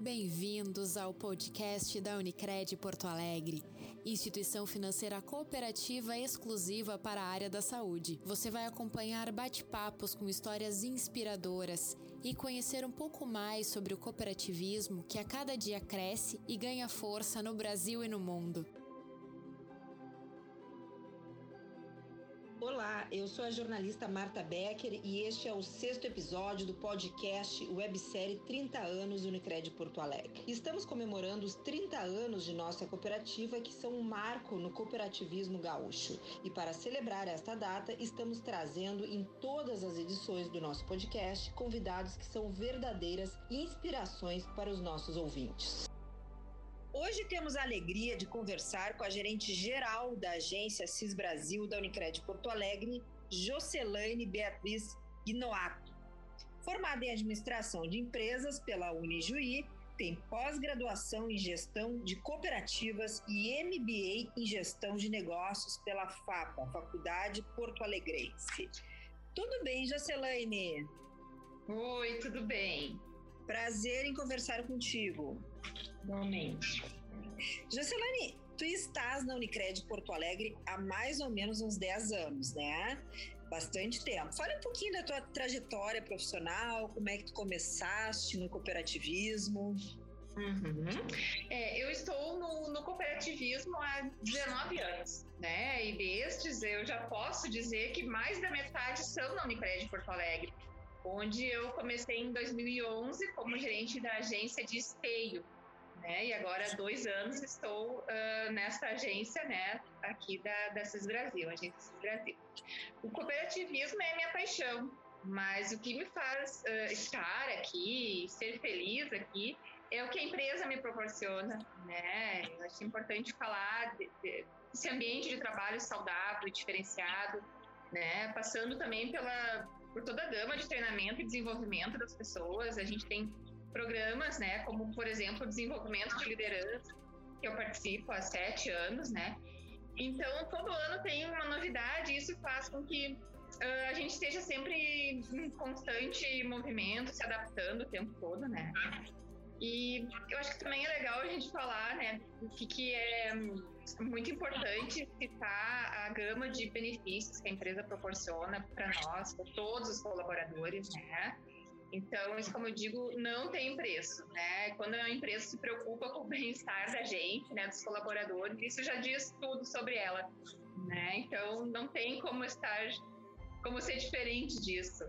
Bem-vindos ao podcast da Unicred Porto Alegre, instituição financeira cooperativa exclusiva para a área da saúde. Você vai acompanhar bate-papos com histórias inspiradoras e conhecer um pouco mais sobre o cooperativismo que a cada dia cresce e ganha força no Brasil e no mundo. Olá, eu sou a jornalista Marta Becker e este é o sexto episódio do podcast websérie 30 anos Unicred Porto Alegre. Estamos comemorando os 30 anos de nossa cooperativa, que são um marco no cooperativismo gaúcho. E para celebrar esta data, estamos trazendo em todas as edições do nosso podcast convidados que são verdadeiras inspirações para os nossos ouvintes. Hoje temos a alegria de conversar com a gerente geral da agência CIS Brasil da Unicred Porto Alegre, Jocelaine Beatriz Guinoato. Formada em administração de empresas pela Unijuí, tem pós-graduação em gestão de cooperativas e MBA em gestão de negócios pela FAPA, Faculdade Porto Alegrense. Tudo bem, Jocelaine? Oi, tudo bem. Prazer em conversar contigo. Realmente. Jocelane, tu estás na Unicred Porto Alegre há mais ou menos uns 10 anos, né? Bastante tempo. Fala um pouquinho da tua trajetória profissional, como é que tu começaste no cooperativismo. Uhum. É, eu estou no, no, cooperativismo há 19 anos, né? E destes eu já posso dizer que mais da metade são na Unicred Porto Alegre, onde eu comecei em 2011 como gerente da agência de esteio né? E agora há dois anos estou uh, nessa agência, né? Aqui da, da CIS Brasil, agência CIS Brasil. O cooperativismo é minha paixão, mas o que me faz uh, estar aqui, ser feliz aqui, é o que a empresa me proporciona, né? Eu acho importante falar de, de, desse ambiente de trabalho saudável, diferenciado, né? Passando também pela por toda a gama de treinamento e desenvolvimento das pessoas. A gente tem programas, né, como por exemplo o desenvolvimento de liderança, que eu participo há sete anos, né. Então todo ano tem uma novidade e isso faz com que uh, a gente esteja sempre em constante movimento, se adaptando o tempo todo, né. E eu acho que também é legal a gente falar, né, que, que é muito importante citar a gama de benefícios que a empresa proporciona para nós, para todos os colaboradores, né? Então, isso, como eu digo, não tem preço, né? Quando a empresa se preocupa com o bem-estar da gente, né, dos colaboradores, isso já diz tudo sobre ela, né? Então, não tem como estar, como ser diferente disso.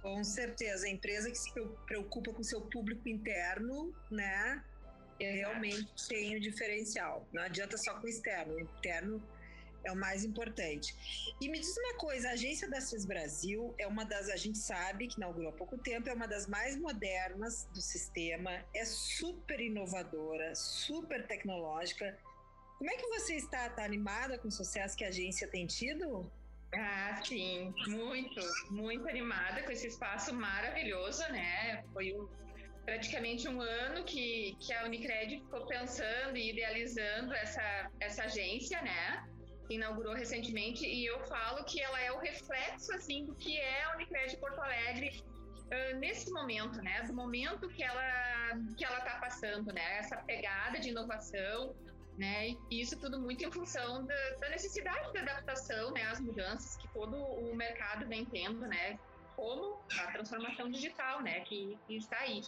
Com certeza, a empresa que se preocupa com seu público interno, né, Exato. realmente tem o diferencial. Não adianta só com o externo, o interno é o mais importante. E me diz uma coisa, a agência da CIS Brasil é uma das, a gente sabe que inaugurou há pouco tempo, é uma das mais modernas do sistema, é super inovadora, super tecnológica. Como é que você está? Está animada com o sucesso que a agência tem tido? Ah, sim, muito, muito animada com esse espaço maravilhoso, né? Foi um, praticamente um ano que, que a Unicred ficou pensando e idealizando essa, essa agência, né? inaugurou recentemente e eu falo que ela é o reflexo assim do que é a Unicred Porto Alegre uh, nesse momento, né? Do momento que ela que ela está passando, né? Essa pegada de inovação, né? E isso tudo muito em função da, da necessidade de adaptação, né? Às mudanças que todo o mercado vem tendo, né? Como a transformação digital, né? Que, que está aí.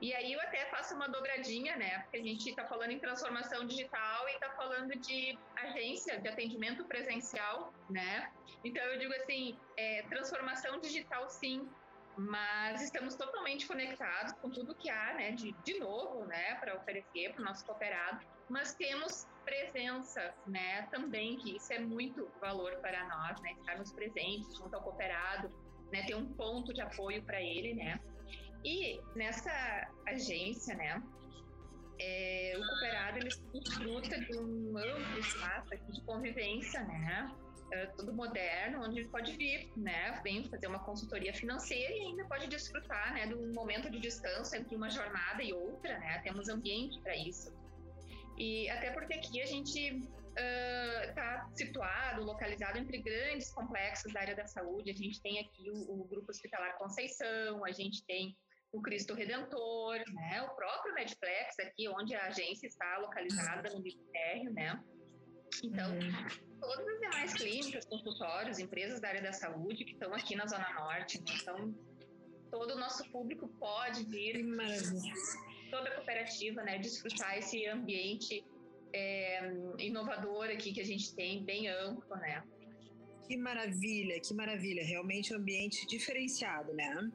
E aí eu até faço uma dobradinha, né? Porque a gente está falando em transformação digital e está falando de agência de atendimento presencial, né? Então eu digo assim, é, transformação digital sim, mas estamos totalmente conectados com tudo que há, né, de, de novo, né, para oferecer para o nosso cooperado, mas temos presença, né, também, que isso é muito valor para nós, né, estarmos presentes junto ao cooperado, né, ter um ponto de apoio para ele, né, e nessa agência, né, é, o cooperado ele desfruta de um amplo espaço de convivência, né, é, tudo moderno, onde ele pode vir, né, vem fazer uma consultoria financeira e ainda pode desfrutar, né, de um momento de descanso entre uma jornada e outra, né, temos ambiente para isso. E até porque aqui a gente está uh, situado, localizado entre grandes complexos da área da saúde. A gente tem aqui o, o Grupo Hospitalar Conceição, a gente tem o Cristo Redentor, né? O próprio Medflex aqui, onde a agência está localizada no Ministério, né? Então, uhum. todas as demais clínicas, consultórios, empresas da área da saúde que estão aqui na Zona Norte, né? então todo o nosso público pode vir, toda a cooperativa, né, desfrutar esse ambiente é, inovador aqui que a gente tem, bem amplo, né? Que maravilha, que maravilha, realmente um ambiente diferenciado, né?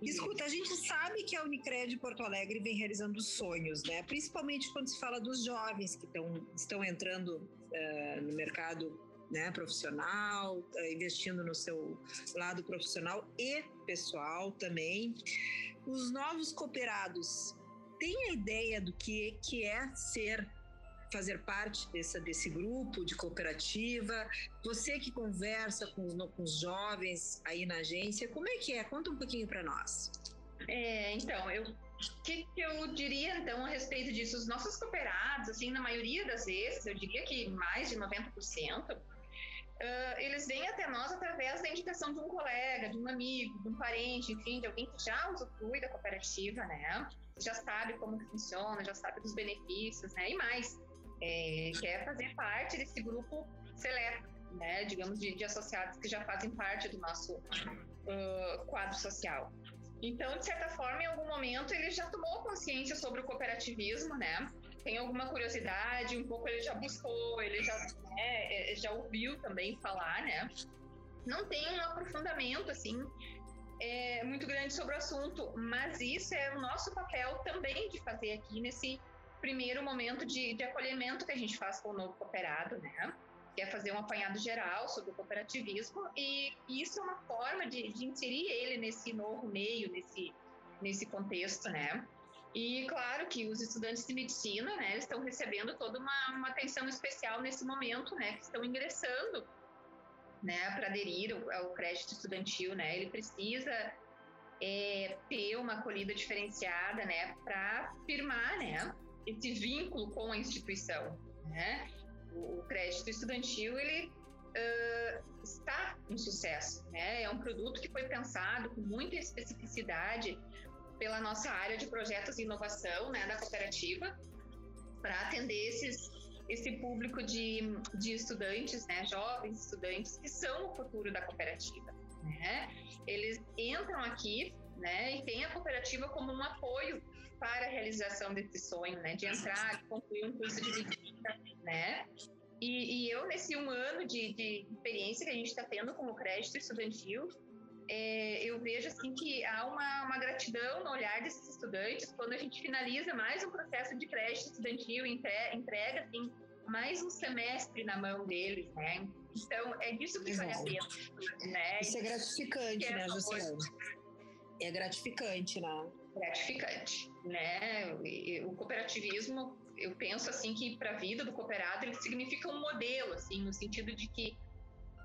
Escuta, a gente sabe que a Unicred Porto Alegre vem realizando sonhos, né? Principalmente quando se fala dos jovens que tão, estão entrando uh, no mercado né, profissional, uh, investindo no seu lado profissional e pessoal também. Os novos cooperados têm a ideia do que, que é ser fazer parte desse, desse grupo de cooperativa? Você que conversa com os, com os jovens aí na agência, como é que é? Conta um pouquinho para nós. É, então, eu o que, que, eu diria então a respeito disso? Os nossos cooperados, assim, na maioria das vezes, eu diria que mais de 90%, uh, eles vêm até nós através da indicação de um colega, de um amigo, de um parente, enfim, de alguém que já usufrui da cooperativa, né? Já sabe como funciona, já sabe dos benefícios, né? E mais, é, quer fazer parte desse grupo seleto, né, digamos, de, de, associados que já fazem parte do nosso uh, quadro social. Então, de certa forma, em algum momento ele já tomou consciência sobre o cooperativismo, né? Tem alguma curiosidade, um pouco ele já buscou, ele já, né, é, já ouviu também falar, né? Não tem um aprofundamento, assim, é, muito grande sobre o assunto, mas isso é o nosso papel também de fazer aqui nesse primeiro momento de, de acolhimento que a gente faz com o novo cooperado, né? Que é fazer um apanhado geral sobre o cooperativismo e isso é uma forma de, de inserir ele nesse novo meio, nesse, nesse contexto, né? E claro que os estudantes de medicina, né, estão recebendo toda uma, uma atenção especial nesse momento, né, que estão ingressando, né, para aderir ao, ao, crédito estudantil, né, ele precisa é, ter uma acolhida diferenciada, né, para firmar, né, esse vínculo com a instituição, né? O, crédito estudantil ele uh, está um sucesso, né? É um produto que foi pensado com muita especificidade pela nossa área de projetos de inovação, né, da cooperativa, para atender esses esse público de, de estudantes, né, jovens estudantes que são o futuro da cooperativa, né? Eles entram aqui, né, e tem a cooperativa como um apoio para a realização desse sonho, né? De entrar, de concluir um curso de medicina, né? E, e, eu, nesse um ano de, de experiência que a gente está tendo com o crédito estudantil, é, eu vejo assim que há uma, uma, gratidão no olhar desses estudantes quando a gente finaliza mais um processo de crédito estudantil, entrega assim, mais um semestre na mão deles, né? Então, é disso que vale a pena. Né? Isso é gratificante, é né, José? É gratificante, né? Gratificante, né? O cooperativismo, eu penso assim que para a vida do cooperado ele significa um modelo, assim, no sentido de que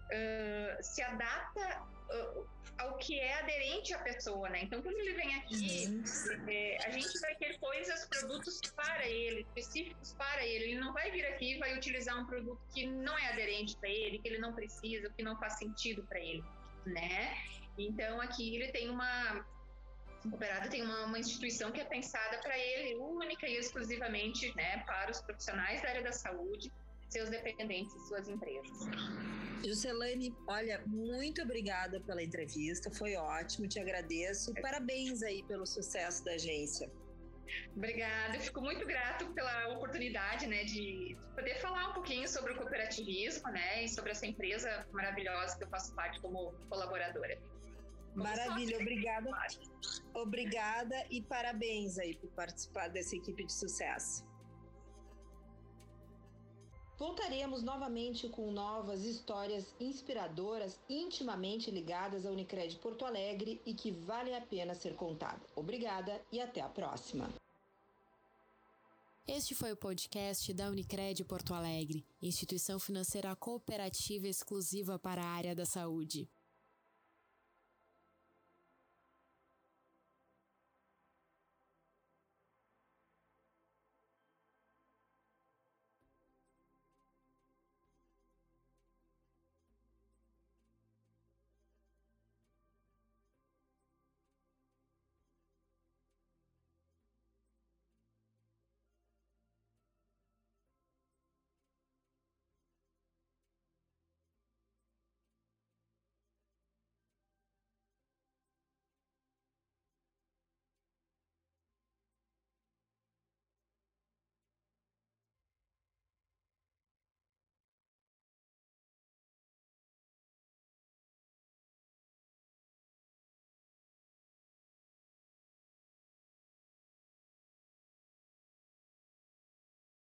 uh, se adapta uh, ao que é aderente à pessoa, né? Então, quando ele vem aqui, uhum. é, a gente vai ter coisas, produtos para ele, específicos para ele. Ele não vai vir aqui e vai utilizar um produto que não é aderente para ele, que ele não precisa, que não faz sentido para ele, né? Então, aqui ele tem uma o cooperado tem uma, uma instituição que é pensada para ele, única e exclusivamente né, para os profissionais da área da saúde, seus dependentes e suas empresas. Juscelane, olha, muito obrigada pela entrevista, foi ótimo, te agradeço e parabéns aí pelo sucesso da agência. Obrigada, eu fico muito grato pela oportunidade, né, de poder falar um pouquinho sobre o cooperativismo, né, e sobre essa empresa maravilhosa que eu faço parte como colaboradora. Maravilha, obrigada. Obrigada e parabéns aí por participar dessa equipe de sucesso. Voltaremos novamente com novas histórias inspiradoras, intimamente ligadas à Unicred Porto Alegre e que valem a pena ser contada. Obrigada e até a próxima. Este foi o podcast da Unicred Porto Alegre, instituição financeira cooperativa exclusiva para a área da saúde.